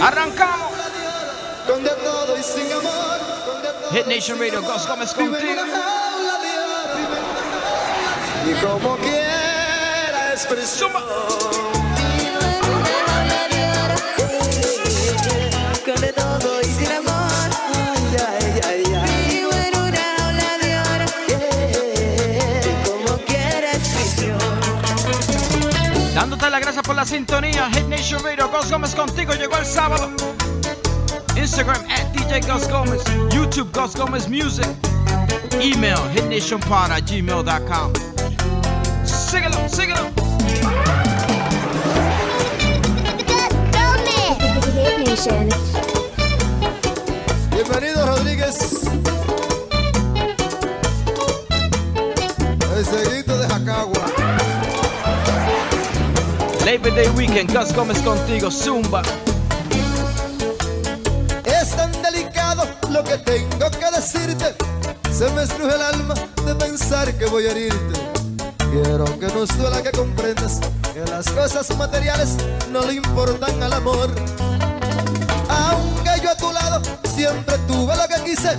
Arrancamos. Donde todo y sin amor. Hit Nation Radio, Ghost Gómez contigo. Y como quiera expresión. Dándote las gracias por la sintonía. Hit Nation Radio, Ghost Gómez contigo. Llegó el sábado. Instagram at DJ Ghost Gómez. YouTube Ghost Gómez Music. Email hitnationpod at gmail.com. Síguelo, síguelo. Hit Nation. Bienvenido Rodríguez. Labor Day Weekend, Gus Gómez contigo. Zumba. Es tan delicado lo que tengo que decirte. Se me estruje el alma de pensar que voy a herirte. Quiero que nos duela que comprendas que las cosas materiales no le importan al amor. Aunque yo a tu lado siempre tuve lo que quise,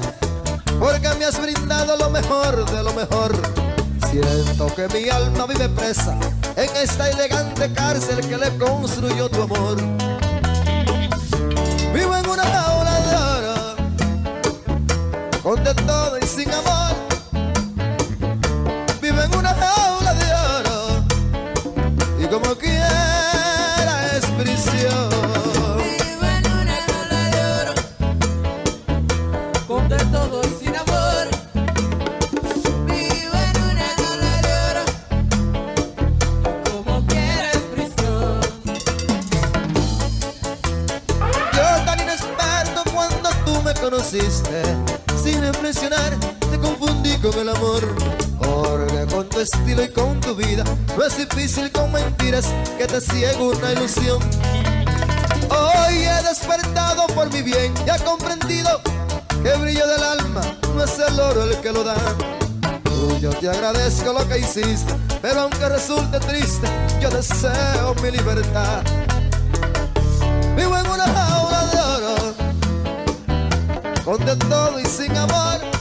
porque me has brindado lo mejor de lo mejor. Siento que mi alma vive presa en esta elegante cárcel que le construyó tu amor. Vivo en una jaula de oro, con de todo y sin amor. Vivo en una jaula de oro, y como quiera impresionar te confundí con el amor. Porque con tu estilo y con tu vida no es difícil con mentiras que te ciega una ilusión. Hoy he despertado por mi bien y he comprendido que el brillo del alma no es el oro el que lo da. Yo te agradezco lo que hiciste, pero aunque resulte triste, yo deseo mi libertad. Vivo en una con de todo y sin amor.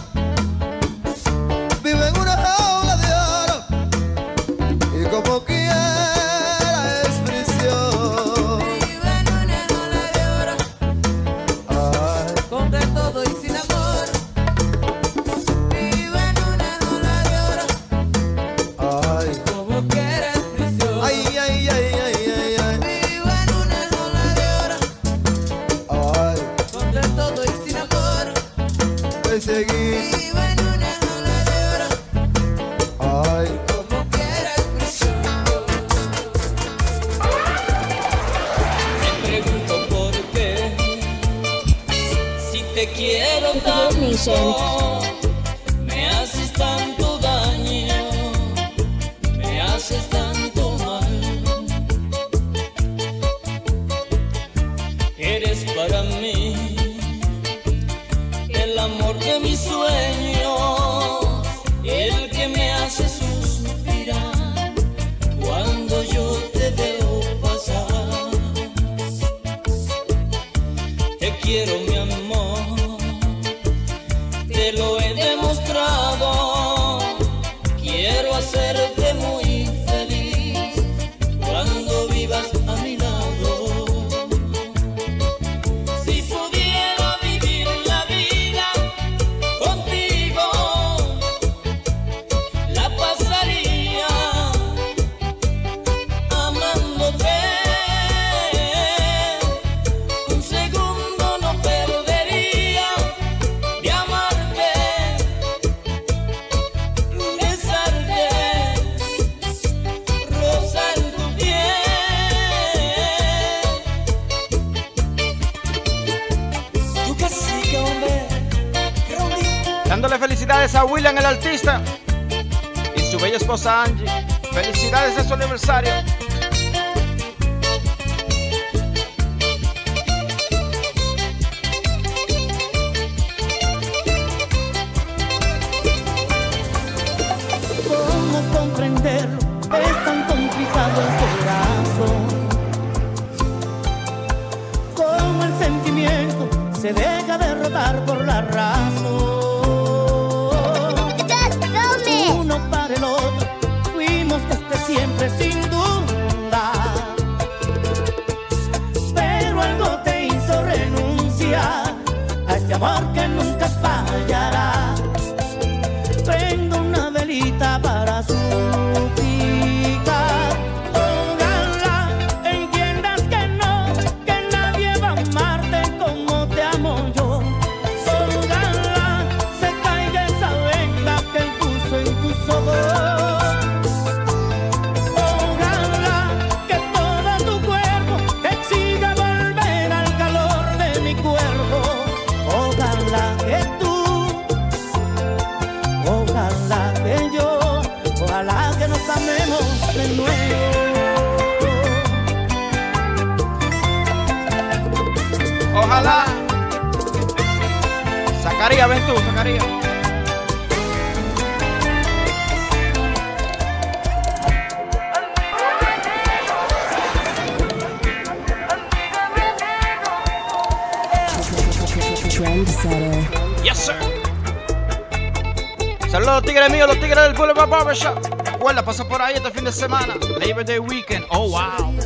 Zacarías, ven tú, Zacarías. Yes, sir. Saludos a los tigres míos, los tigres del Boulevard Barbershop. Recuerda, pasa por ahí este fin de semana. Labor Day Weekend. Oh, wow.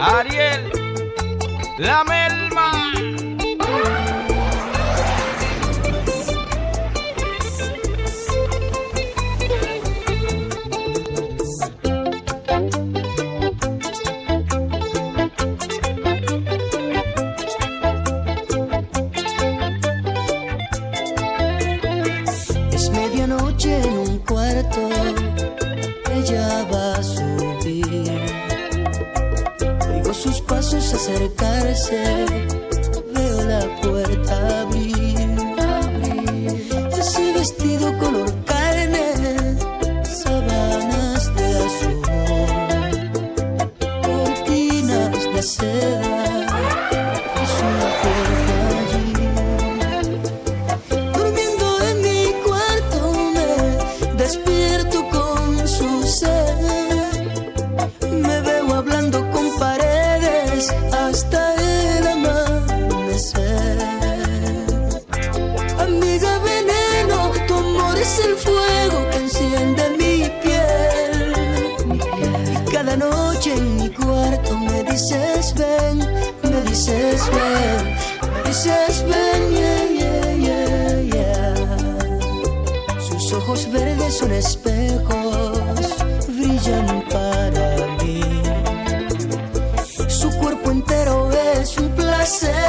Ariel, la melma. entero es un placer.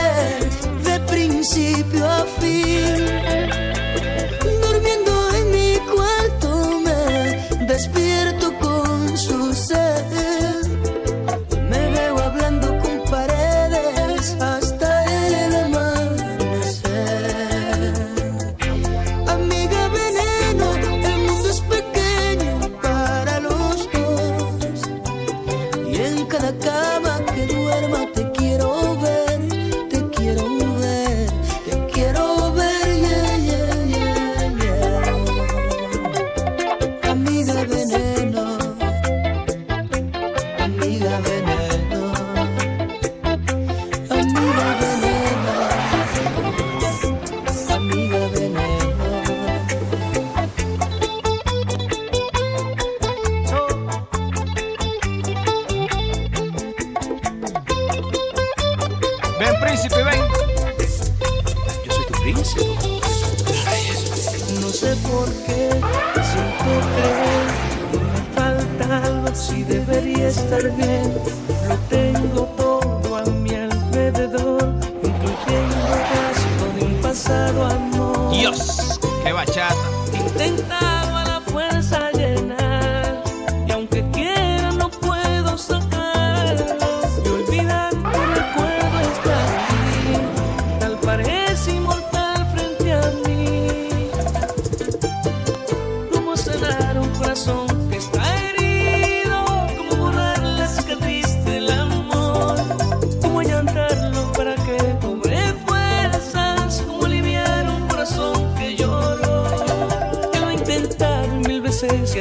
pasado amor. Dios, qué bachata.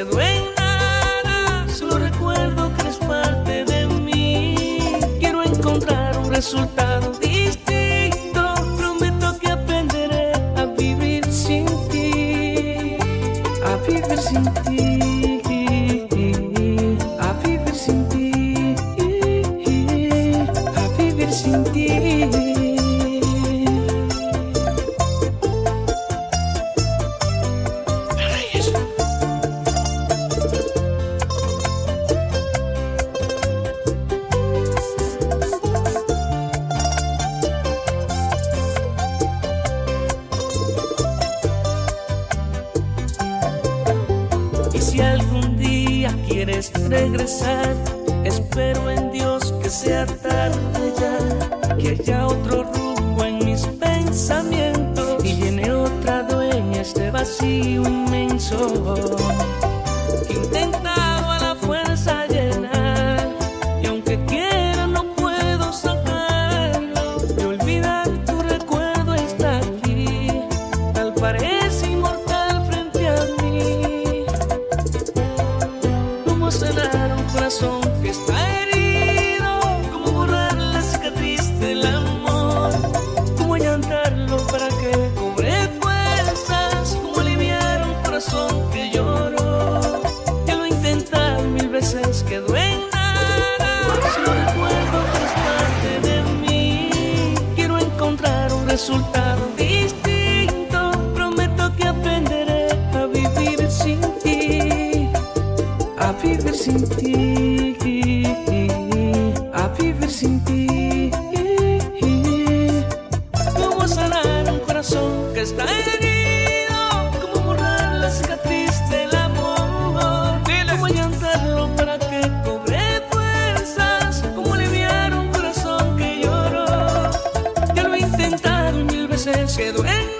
quedó nada, solo recuerdo que eres parte de mí. Quiero encontrar un resultado. Quieres regresar, espero en Dios que sea tarde ya, que haya otro rumbo en mis pensamientos sin ti. A vivir sin ti. Cómo sanar un corazón que está herido, cómo borrar la cicatriz del amor, cómo llantarlo para que cobre fuerzas, cómo aliviar un corazón que lloró. Ya lo he intentado mil veces, quedó en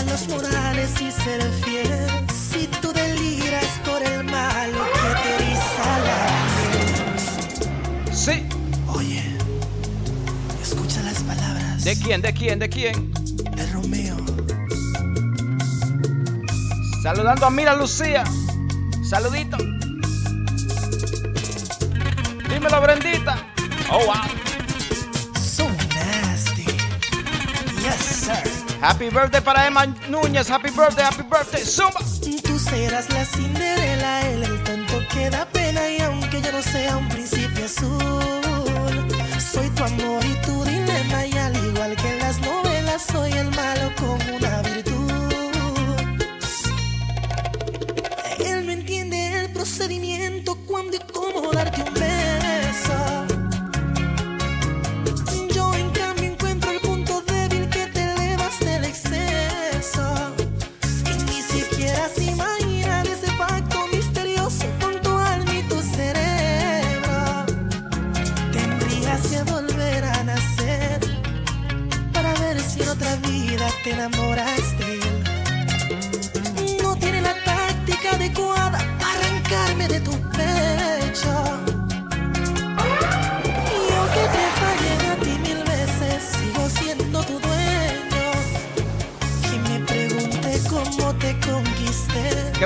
Los morales y ser fiel. Si tú deliras por el malo que te eriza la Sí. Oye, escucha las palabras ¿De quién? ¿De quién? ¿De quién? de Romeo. Saludando a Mira Lucía. Saludito. Dímelo, Brendita. Oh, wow. Happy birthday para Emma Núñez. Happy birthday, happy birthday. Zumba. Tú serás la Cinderela, él el tonto que da pena y aunque yo no sea un príncipe azul, soy tu amor y tu dilema y al igual que en las novelas soy el malo con una virtud.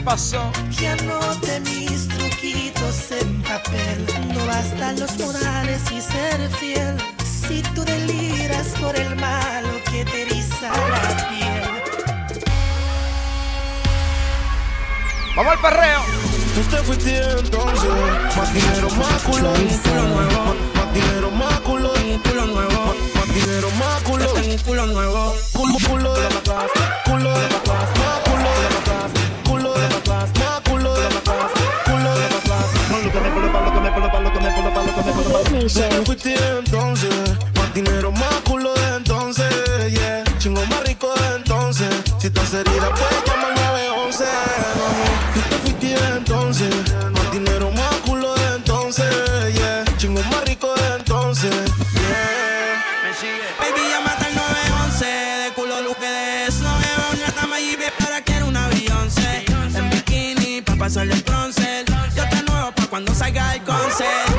Pasó? Que anote mis truquitos en papel. No bastan los modales y ser fiel. Si tú deliras por el malo que te eriza la piel. Vamos al perreo. Tú te fuiste entonces, más dinero, más culo, culo nuevo, más dinero, más culo, un culo nuevo, más dinero, más culo, un culo nuevo, culo, culo de atrás, culo de atrás, Tú te fuiste entonces, más dinero, más culo de entonces, yeah, chingo más rico de entonces, si estás herida puedes llamar al 911. entonces, mami. Tú te fuiste entonces. Más dinero, más culo de entonces, yeah. Chingo más rico de entonces, yeah. Me sigue. Baby, llámate al 911. De culo lo que des. No veo una cama y ve para que era una Beyoncé. En bikini, pa' pasarle el bronce. Yo te nuevo pa' cuando salga el concert.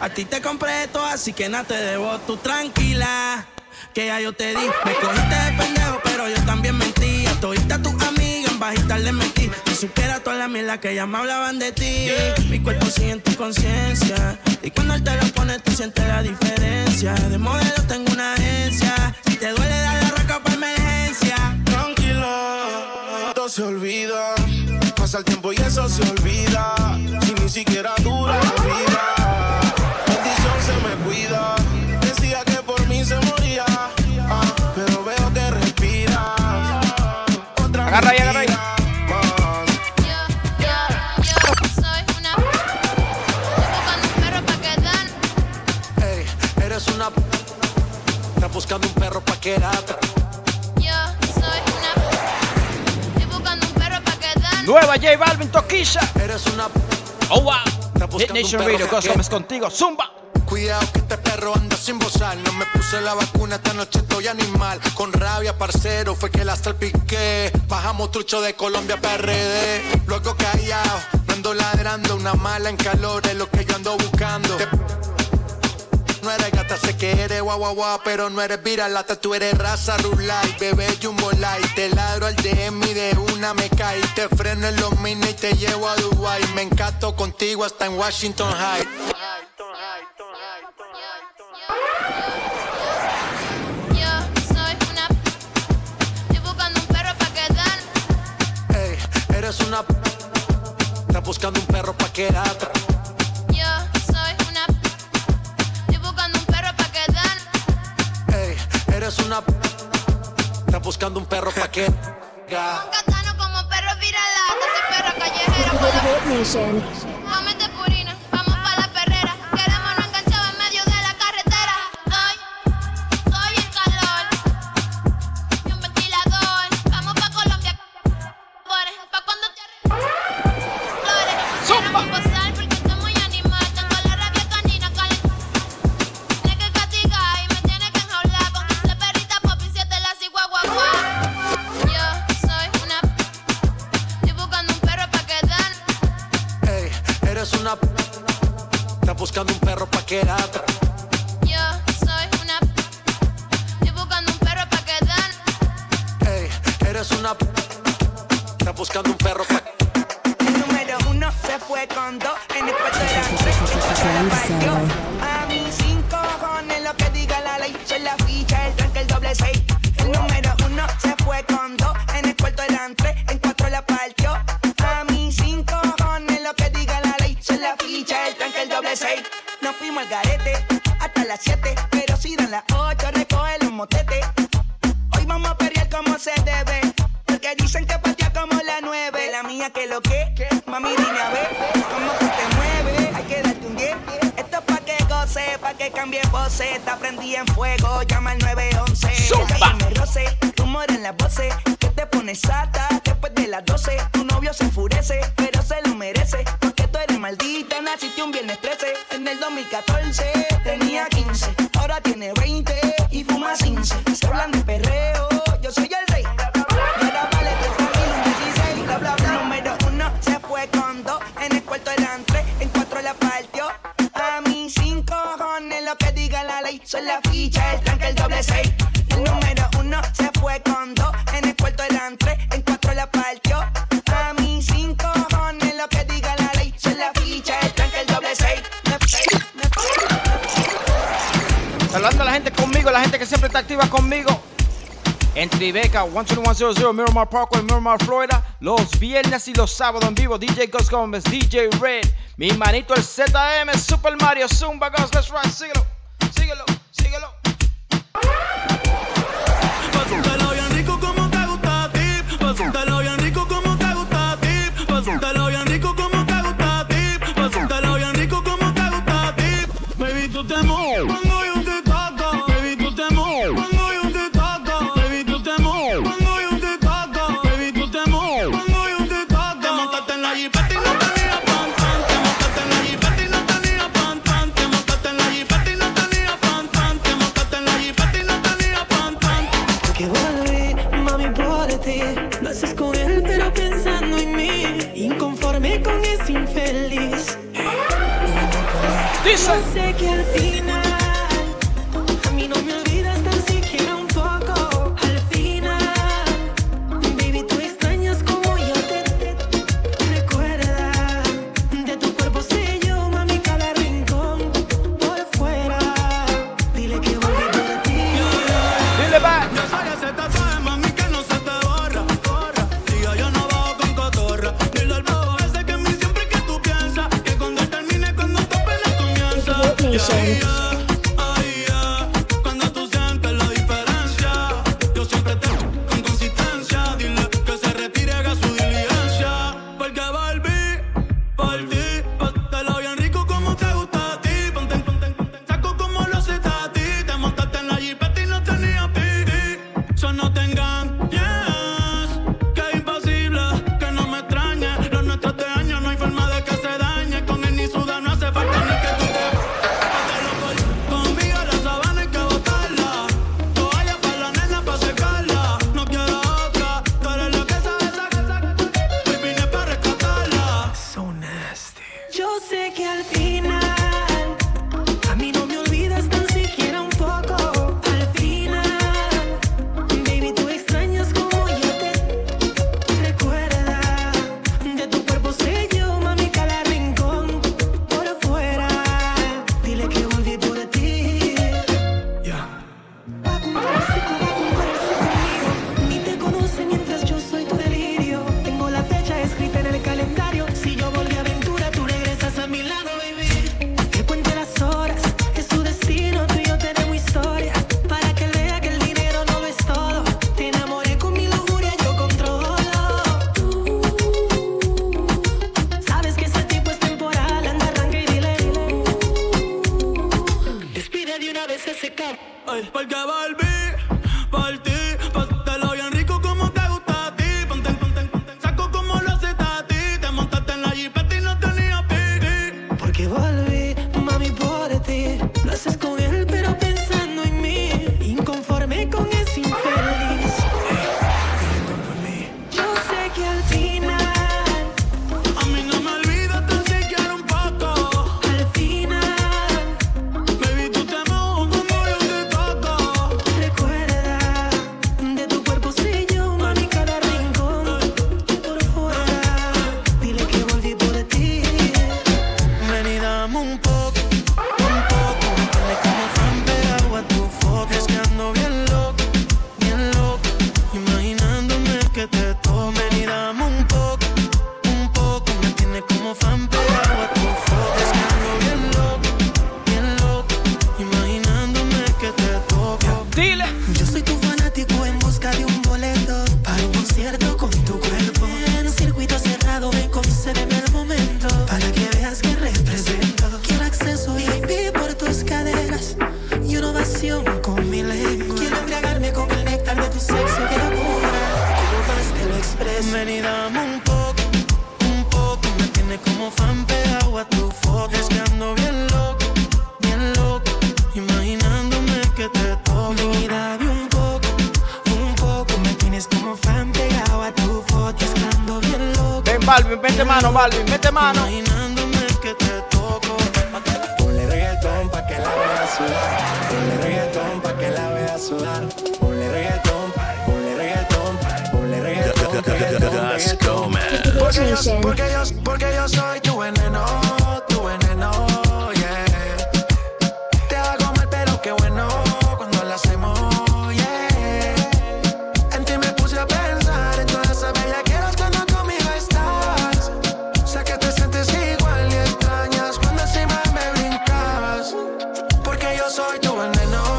A ti te compré todo, así que nada te debo. Tú tranquila, que ya yo te di. Me cogiste de pendejo, pero yo también mentí. A todita tus amigas en bajita le mentí. Si supiera toda la mierda que ya me hablaban de ti. Mi cuerpo sigue en tu conciencia. Y cuando él te lo pone, tú sientes la diferencia. De modelo tengo una agencia. Si te duele, dale arranca para emergencia. Tranquila, todo se olvida. Pasa el tiempo y eso se olvida. Si ni siquiera dura la vida. Bendición se me cuida. Decía que por mí se moría. ah, pero veo que respiras. Otra Agarra ahí, agarra ahí. mentira más. Soy una Estoy buscando un perro pa' quedar Ey, eres una Estás buscando un perro pa' quedarte. Yo Nueva J Balvin Toquilla. Eres una Oh wow. Hit Nation Radio, Gómez contigo. Zumba. Cuidado que este perro anda sin bozar. No me puse la vacuna, esta noche estoy animal. Con rabia, parcero, fue que la salpiqué. Bajamos trucho de Colombia PRD. Luego callado, ando ladrando. Una mala en calor es lo que yo ando buscando. Te- No eres sé que eres guau guau pero no eres viralata, tú eres raza rulay, bebé jumbo light, te ladro al DM y de una me cae, te freno en los mini y te llevo a Dubai, me encanto contigo hasta en Washington High. Quedar eres una p- Estás buscando un perro pa' quedarte. Eres una p- Estás buscando un perro pa' que. Catano como perro viralata Soy perra callejera Yo soy una. Estoy buscando un perro pa' quedar. Ey, eres una p- Estás buscando un perro pa' El número uno se fue con dos en el puesto de la tres. Al garete hasta las siete. Pero si dan las ocho, recoge los motetes. Hoy vamos a pelear como se debe. Porque dicen que patea como la nueve. La mía que lo que, mami dime a ver cómo tú te mueves. Hay que darte un 10. Esto es pa' que goce, pa' que cambie voces. Está prendí en fuego, llama al 911. Zumba. Que me roce, rumor en las voces. Que te pones sata después de las 12. Tu novio se enfurece, 2014 tenía 15, ahora tiene 20 y fuma 15. Se hablan de perreo, yo soy el rey. Y ahora vale 30 mil, un 16, bla bla bla. Número uno se fue con dos, en el cuarto eran tres, en cuatro la partió. A mí sin cojones lo que diga la ley, soy la ficha, el tranque, el doble seis. La gente que siempre está activa conmigo. En Tribeca, 12100 Miramar Parkway, Miramar, Florida. Los viernes y los sábados en vivo. DJ Ghost Gómez, DJ Red. Mi manito el ZM, Super Mario, Zumba Ghost. Let's. Síguelo, síguelo, síguelo. Soy tu veneno,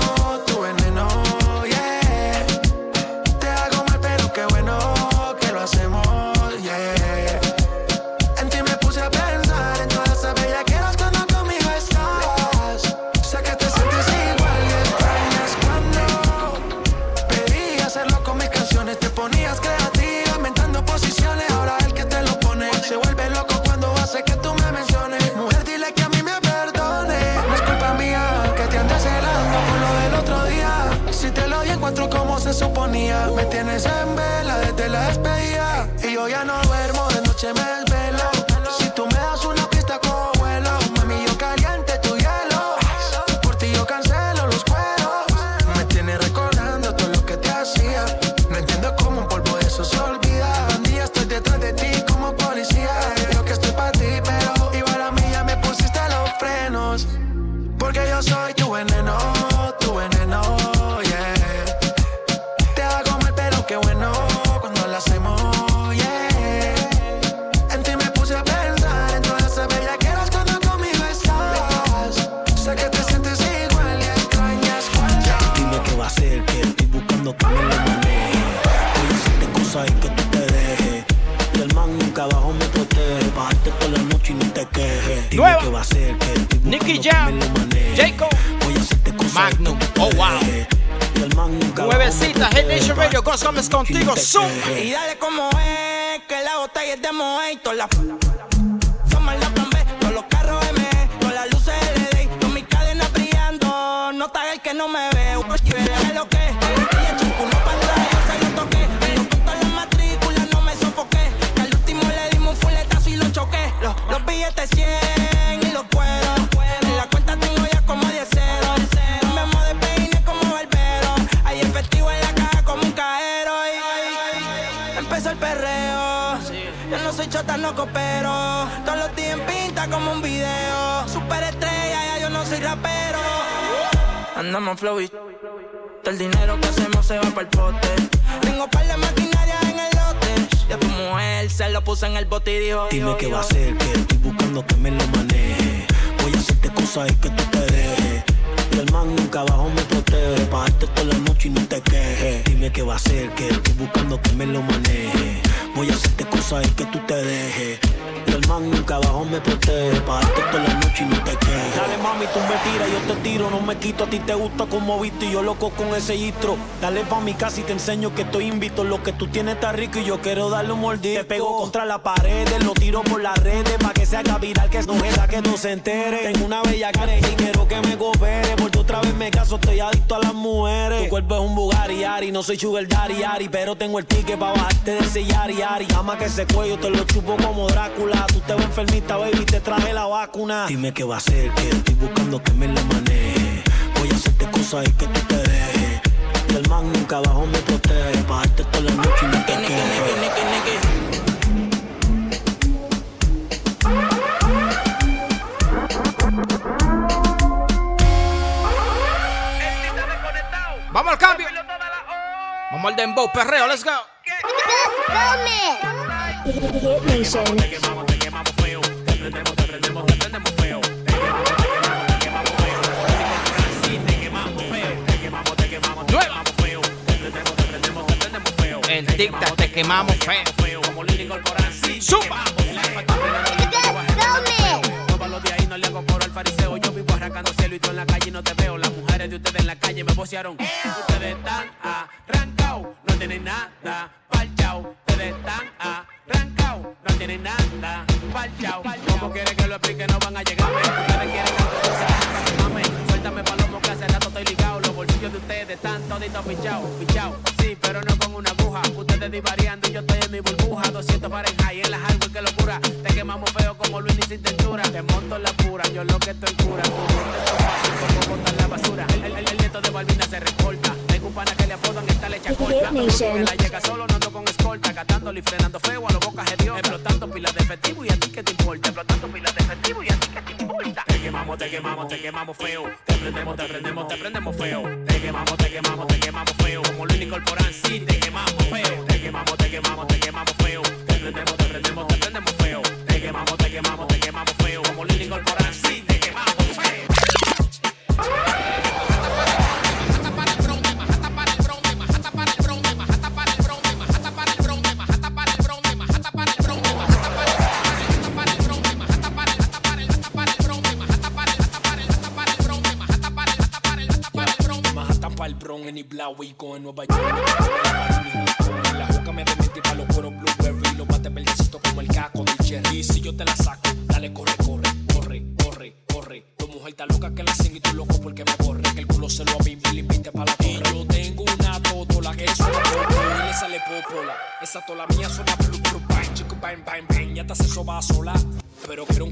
Me tienes en vela desde la despedida. Y yo ya no duermo, de noche me desvelo. Nueva. qué va a ser, que estoy buscando Nicky Jam. Jacob, Magnum, oh wow. Nuevecita, protege. Nation Radio, Ghost contigo, Zoom. Y dale como es, que la botella es de todas las somos la plan B, todos los carros M, todas las luces LED, con mis cadenas brillando, no está el que no me ve, lo que, billetes 100 y los cueros, en la cuenta tengo ya como 10 ceros, me de peine como barbero, hay efectivo en la caja como un cajero, y empezó el perreo, yo no soy chota, no coopero. Todos los días pinta como un video. Super estrella, ya yo no soy rapero. Andamos flow y todo el dinero que hacemos se va para el pote. Tengo par de maquinaria en el Ya tu mujer se lo puso en el bote y dijo: Dime yo, qué yo. va a ser, que estoy buscando que me lo maneje. Voy a hacerte cosas y que tú te dejes. Y el man nunca abajo me protege. Bajarte toda la noche y no te quejes. Dime qué va a ser, que estoy buscando que me lo maneje. Voy a hacerte cosas y que tú te dejes. El man nunca abajo me protege. Bajarte toda la noche y no te quejes. Dale mami, tú me tiras, yo te tiro, no me quito. A ti te gusta como viste y yo loco con ese gistro. Dale pa' mi casa y te enseño que estoy invito. Lo que tú tienes está rico y yo quiero darle un mordisco. Te pego contra la pared, lo tiro por las redes. Pa' que se haga viral, que no era que no se entere. Tengo una bella cara y quiero que me coopere. Porque otra vez me caso, estoy adicto a las mujeres. Tu cuerpo es un Bugatti, Ari, no soy sugar daddy, Ari. Pero tengo el ticket pa' bajarte de ese yari, Ari. Ama que ese cuello te lo chupo como Drácula. Tú te ves enfermita, baby, te traje la vacuna. Dime qué va a ser, que estoy buscando que me lo maneje. Voy a hacerte cosas y que tú te dejes. Y el man nunca abajo me protege. Bajarte toda la noche y no te quejes. Vamos al cambio. Vamos al dembow, perreo, let's go. Hit Nation. Dicta, te quemamos feo. No te. Ustedes están arrancados, no tienen nada parchao. Ustedes están arrancados, no tienen nada parchao. ¿Cómo quieren que lo explique? No van a llegarme. Ustedes quieren que sea mame. Suéltame palomo que hace rato estoy ligado. Los bolsillos de ustedes están toditos pichados, pichados. Sí, pero no con una aguja. Ustedes divariando y yo estoy en mi burbuja. 200 Fahrenheit en las algo que locura. Te quemamos feo como Luis sin textura. Te monto la pura, yo lo que estoy cura. Como botar la basura. El nieto de Balbina se recorta. Pana que le apodan esta leche corta. La llega solo, no ando con escolta. Catándolo y frenando feo a los bocas de Dios. Explotando pilas de efectivo y a ti que te importa. Explotando pilas de efectivo y a ti que te importa. Te quemamos, te quemamos, te quemamos feo. Te prendemos, te prendemos, te prendemos feo. Te quemamos, te quemamos, te quemamos feo. Como Luis Corporán, sí, te quemamos feo. Te quemamos, te quemamos, te quemamos feo. Te prendemos, te prendemos, te prendemos feo. Te quemamos, te quemamos, te quemamos feo. Como Luis Corporán, sí, te quemamos feo. cabrón en el blau y con nueva york. La juca me remetí para los cueros blueberry los bate verdecito como el caco del cherry. Si yo te la saco dale corre corre corre corre corre. Tu mujer está loca que la sin y tú loco porque me corre. Que el culo se lo a mí y le invite para la torre. Yo tengo una totola que es una popo y le sale popola. Esa tola mía suena blue blue bang chico bang bang bang ya te se soba sola. Pero quiero un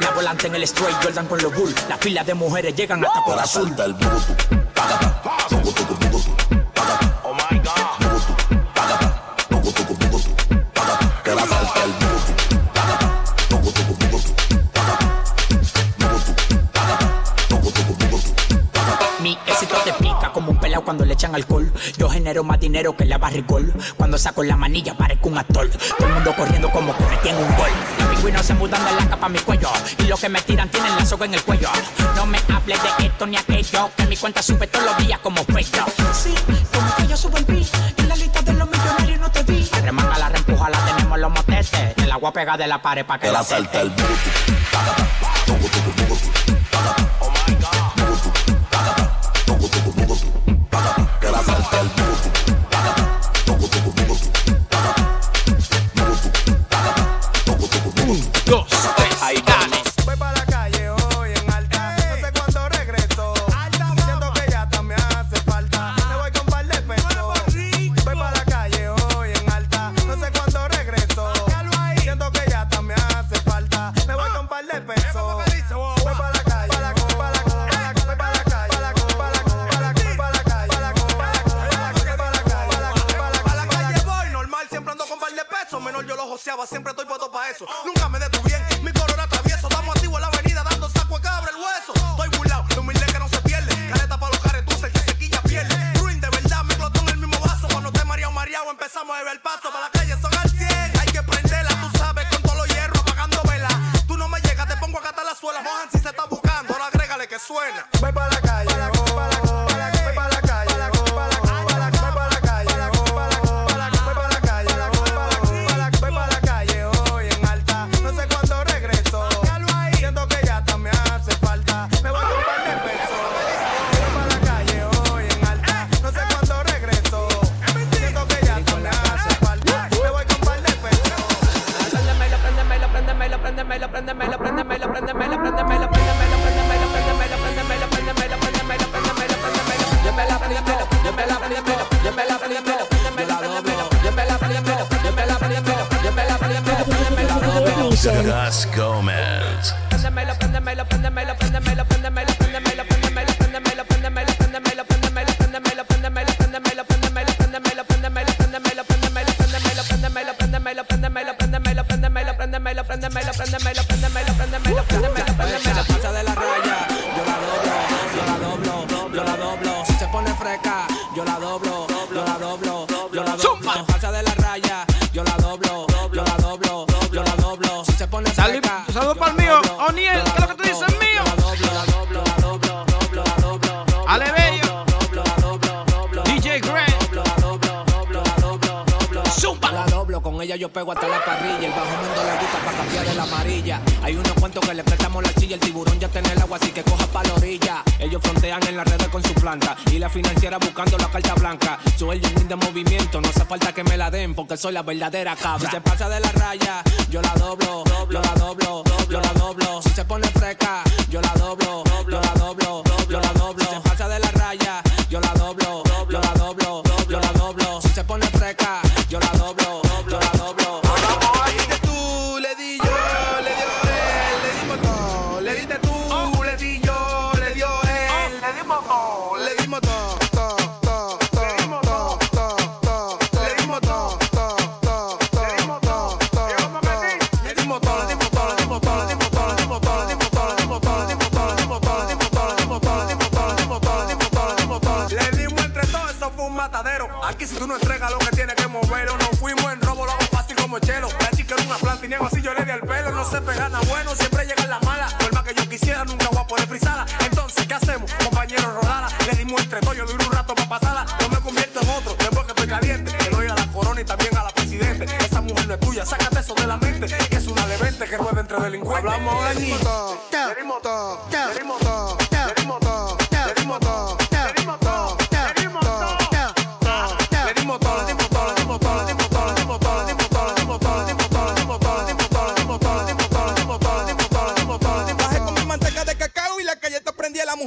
La volante en el stray, Jordan con los bull. Las filas de mujeres llegan hasta por azul. el bugutu, págata, bugutu, bugutu, págata. Oh my God. Mi éxito te pica como un pelao cuando le echan alcohol. Yo genero más dinero que la barricol. Cuando saco la manilla parezco un actor. Todo el mundo corriendo como que metí en un gol pingüinos se mudan de la capa a mi cuello. Y los que me tiran tienen la soga en el cuello. No me hables de esto ni aquello, que mi cuenta sube todos los días como cuello. Sí, como que yo subo el beat, en la lista de los millonarios no te vi. Remanga la reempuja, la tenemos los motetes. El agua pega de la pared pa' que la salte el booty, soy la verdadera cabra. Si se pasa de la raya, yo la doblo.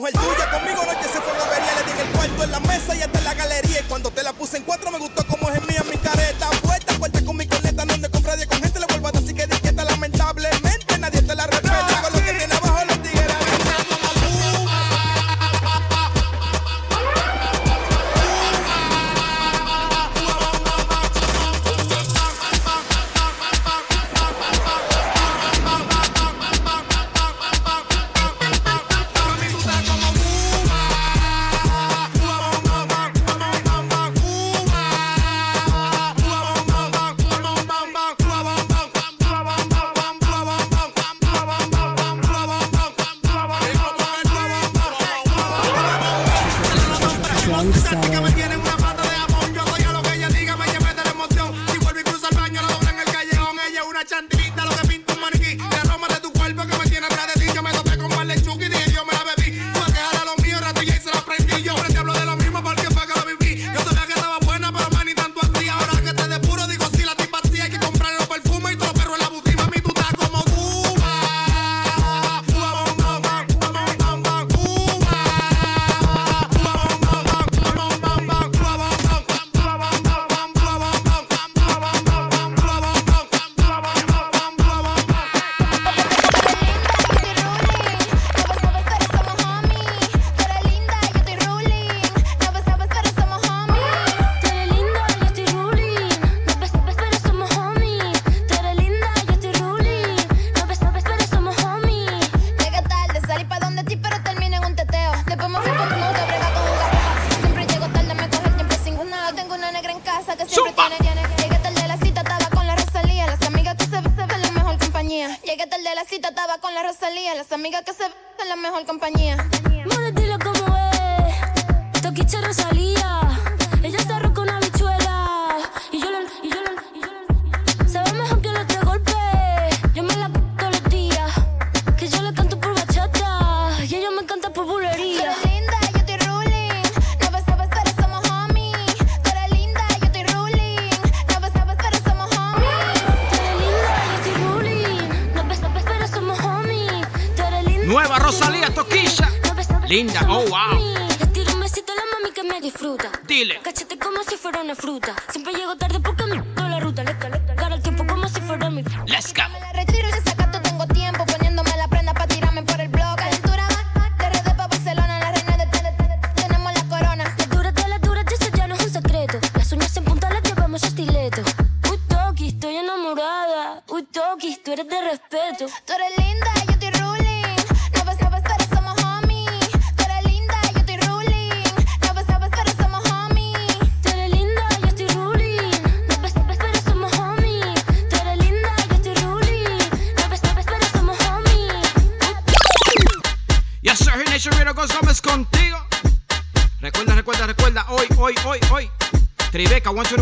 el tuyo. Conmigo noche se fue en avería, le di en el cuarto, en la mesa y hasta en la galería. Y cuando te la puse en cuatro me gustó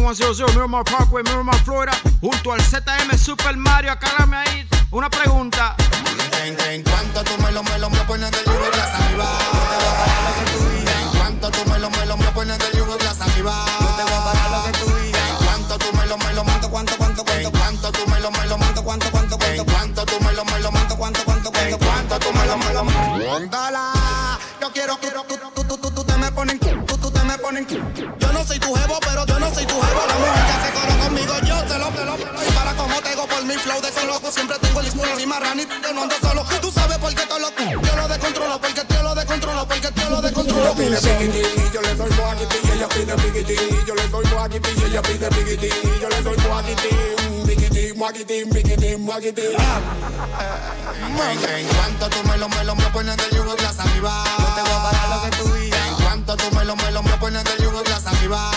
12100 Miramar Parkway, Miramar, Florida, junto al ZM Super Mario. Acárame ahí una pregunta. En, cuanto tú me lo, me lo, me pones del yugo de la saliva. En cuanto tú me lo, me lo, me pones del yugo de la saliva. Lo. En cuanto tú me lo, me lo, cuánto, cuánto, cuánto, cuánto. En cuanto tú me lo, me lo, cuánto, cuánto, cuánto, cuánto. Tú me lo, me lo, cuánto, cuánto, cuánto, cuánto. En cuanto tú me lo, me lo. Yo quiero que tú, te me ponen, tú, te me. Yo no soy tu jevo, loco. Siempre tengo el ismuro y marrani, yo no ando solo. Tú sabes por qué te lo, yo lo descontrolo, porque yo lo descontrolo, porque yo lo descontrolo. Pide piquitín y yo le doy moaquitín y ella pide piquitín y yo le doy moaquitín y ella pide piquitín y yo le doy moaquitín, piquitín, moaquitín, piquitín, moaquitín. En, en cuanto tú me lo, me lo, me pones del yugo de la saliva. No te voy a parar lo que tú digas. En cuanto tú me lo, me lo, me pones del yugo de la saliva.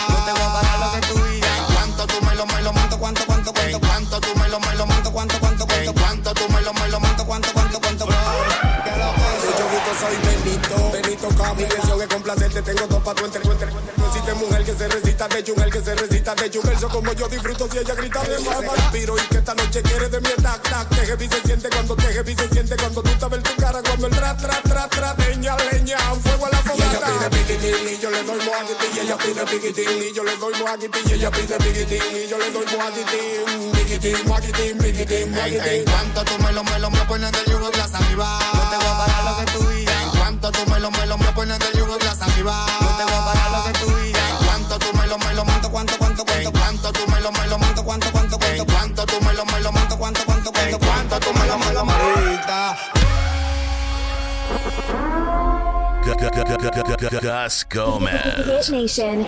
Benito Cami, deseo que complacerte, tengo dos pa' tu entre. No existe mujer que se resista de chungel, que se resista de chungel, verso como yo disfruto si ella grita de más, respiro y que esta noche quiere de mi tac, tac, que heavy se siente cuando te heavy se siente cuando tú sabes tu cara, cuando el tra, tra, tra, tra, leña, leña, un fuego a la fogata. Y ella pide piquitín y yo le doy moaquitín, y ella pide piquitín y yo le doy moaquitín, y ella pide piquitín y yo le doy moaquitín, piquitín, moaquitín, piquitín, moaquitín. en cuanto tú me lo, me lo, me pones del yugo de la saliva. No te voy a parar lo que tú me lo, me lo, me pones del yugo de la saliva. No te voy a parar lo que tú digas. En cuanto tú me lo, me lo, cuánto, cuánto, cuánto, cuánto. En cuanto tú me lo, me lo, cuánto, cuánto, cuánto, cuánto. En cuanto tú me lo, me lo, cuánto, cuánto, cuánto, cuánto. En cuanto tú me lo, me lo, marita. Gus Gomez. Hit Nation.